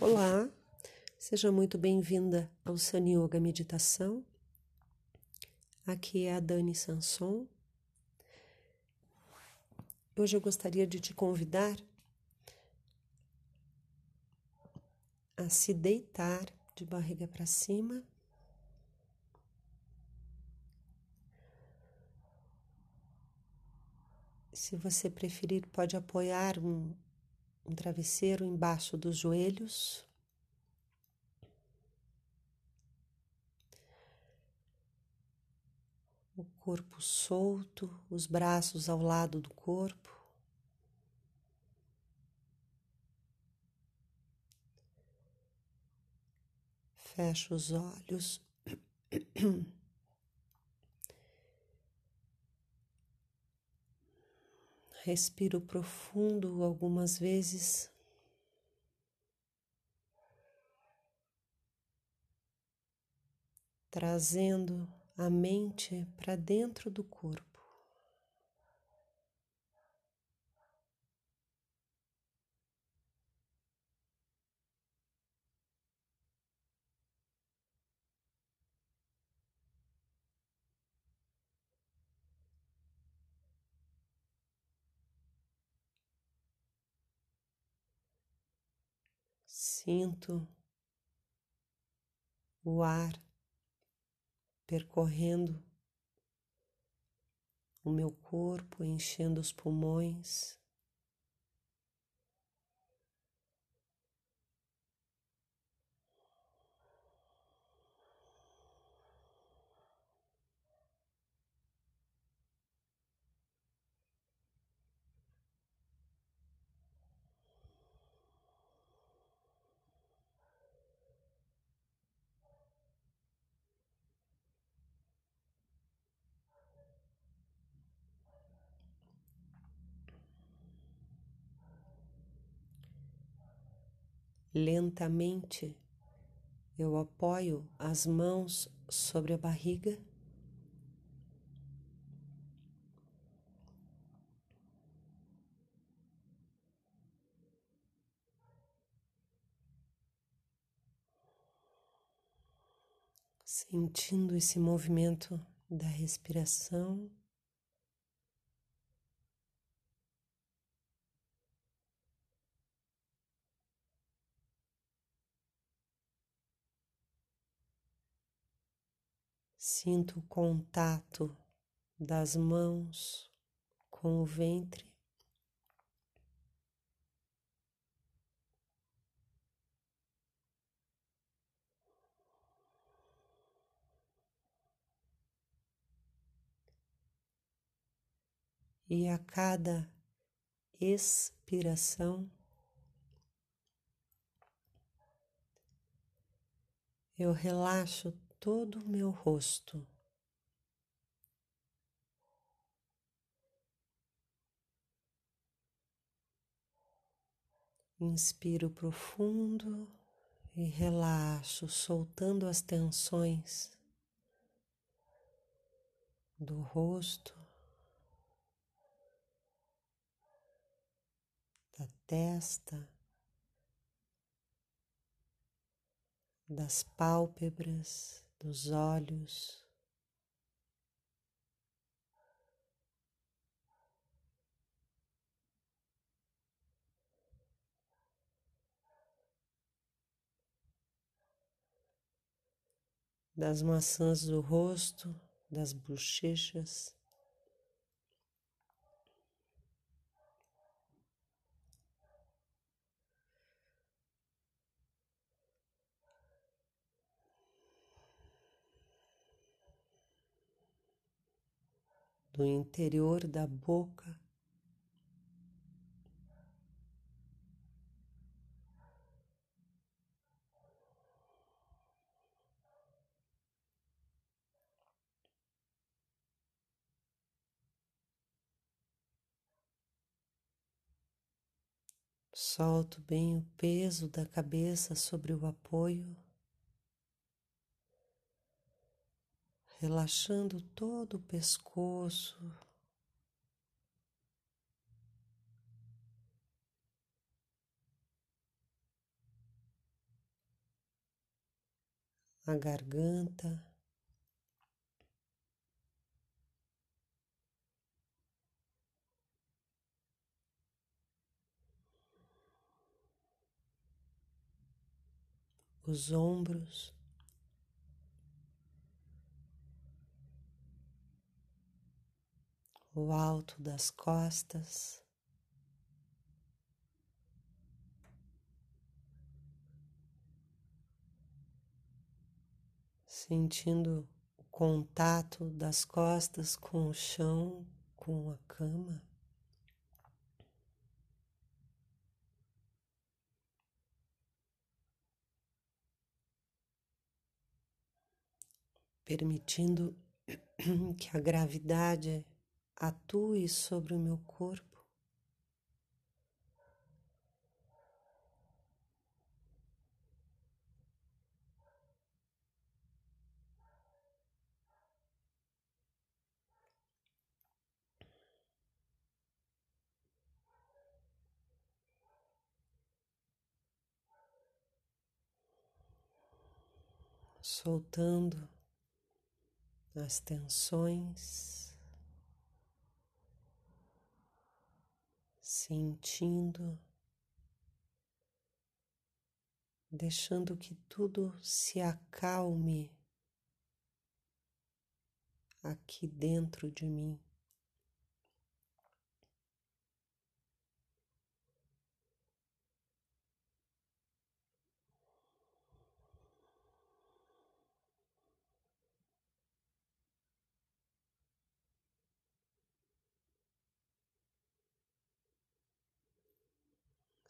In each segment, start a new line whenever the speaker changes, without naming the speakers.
Olá, seja muito bem-vinda ao Sun Yoga Meditação. Aqui é a Dani Sanson. Hoje eu gostaria de te convidar a se deitar de barriga para cima. Se você preferir, pode apoiar um um travesseiro embaixo dos joelhos. O corpo solto, os braços ao lado do corpo. Fecha os olhos. Respiro profundo algumas vezes. Trazendo a mente para dentro do corpo. Sinto o ar percorrendo o meu corpo, enchendo os pulmões. Lentamente eu apoio as mãos sobre a barriga. Sentindo esse movimento da respiração. Sinto o contato das mãos com o ventre. E a cada expiração, eu relaxo todo o meu rosto. Inspiro profundo e relaxo, soltando as tensões do rosto, da testa. das pálpebras, dos olhos. Das maçãs do rosto, das bochechas. Do interior da boca. Solto bem o peso da cabeça sobre o apoio. Relaxando todo o pescoço. a garganta. Os ombros, o alto das costas. sentindo o contato das costas com o chão, com a cama. Permitindo que a gravidade atue sobre o meu corpo. soltando as tensões, sentindo, deixando que tudo se acalme aqui dentro de mim.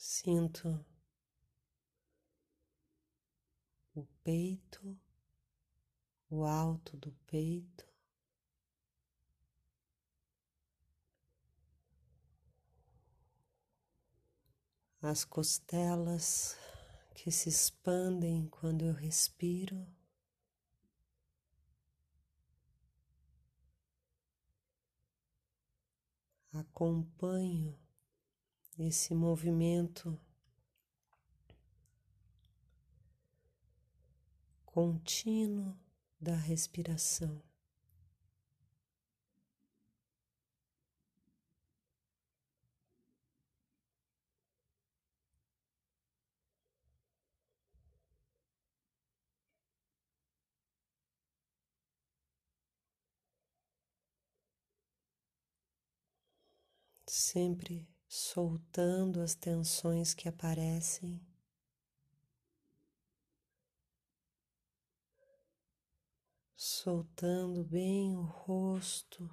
Sinto o peito, o alto do peito, as costelas que se expandem quando eu respiro. Acompanho esse movimento contínuo da respiração. Sempre soltando as tensões que aparecem. Soltando bem o rosto.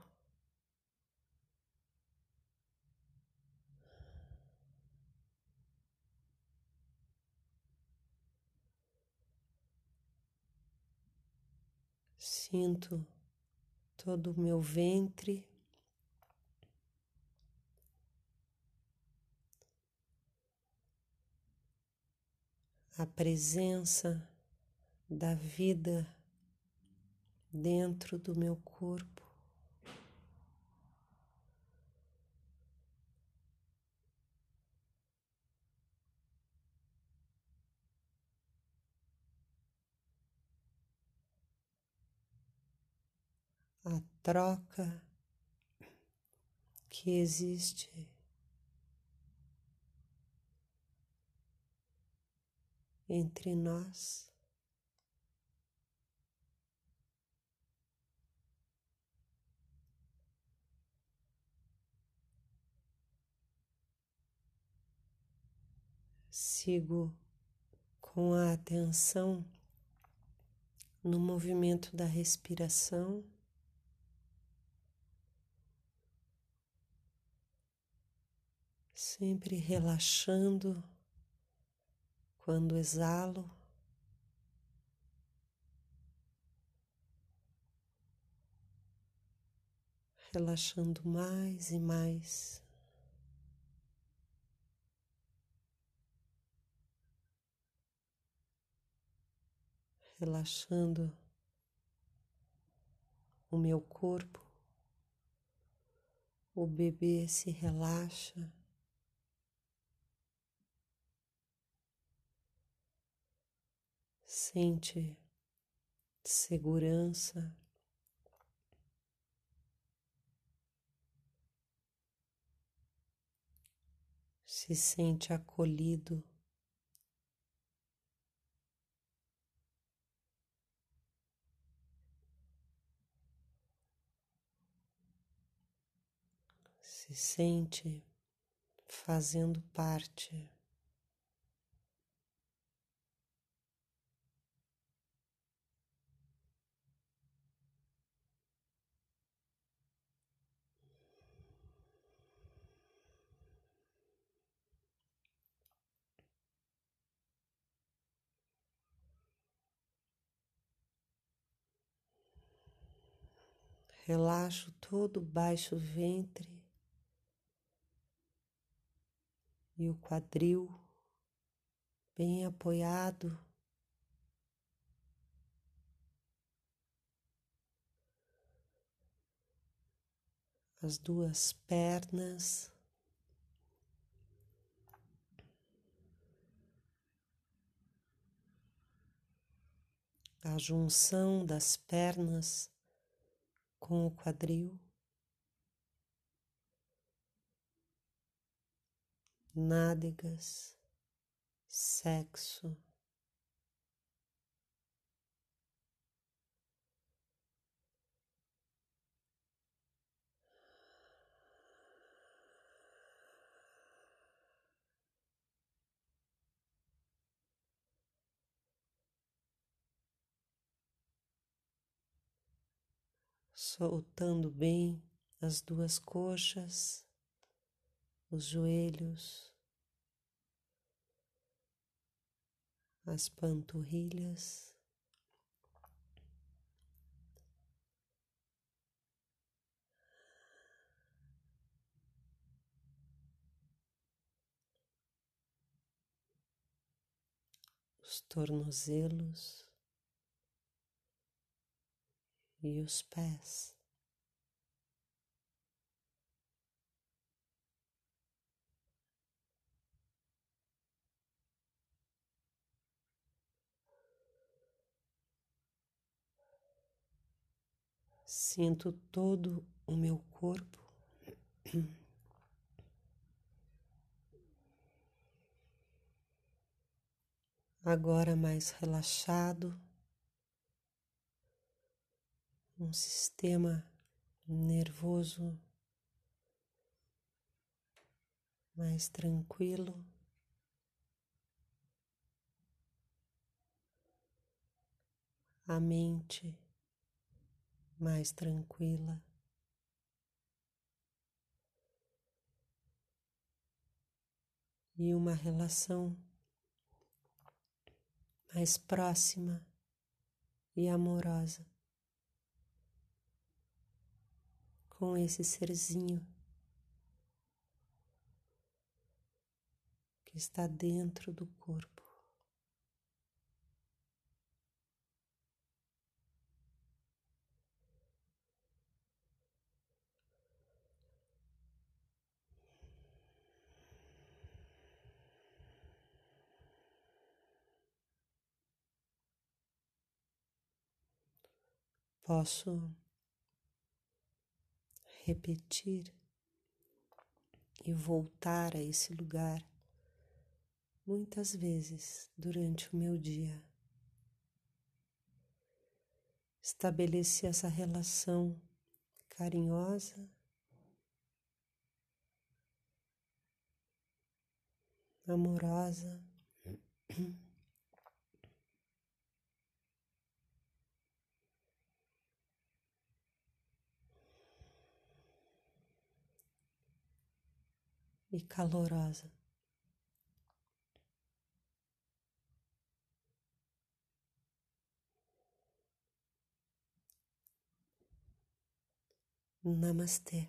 Sinto todo o meu ventre a presença da vida dentro do meu corpo. A troca que existe entre nós. Sigo com a atenção no movimento da respiração. Sempre relaxando quando exalo, relaxando mais e mais. Relaxando o meu corpo, o bebê se relaxa. Sente segurança. Se sente acolhido. Se sente fazendo parte. Relaxo todo o baixo ventre e o quadril bem apoiado. As duas pernas. A junção das pernas com o quadril, nádegas, sexo. Soltando bem as duas coxas, os joelhos, as panturrilhas. Os tornozelos. E os pés. Sinto todo o meu corpo. Agora mais relaxado um sistema nervoso mais tranquilo. A mente mais tranquila. E uma relação mais próxima e amorosa. Com esse serzinho que está dentro do corpo. Posso repetir e voltar a esse lugar muitas vezes durante o meu dia. Estabelecer essa relação carinhosa, amorosa. E calorosa. Namastê.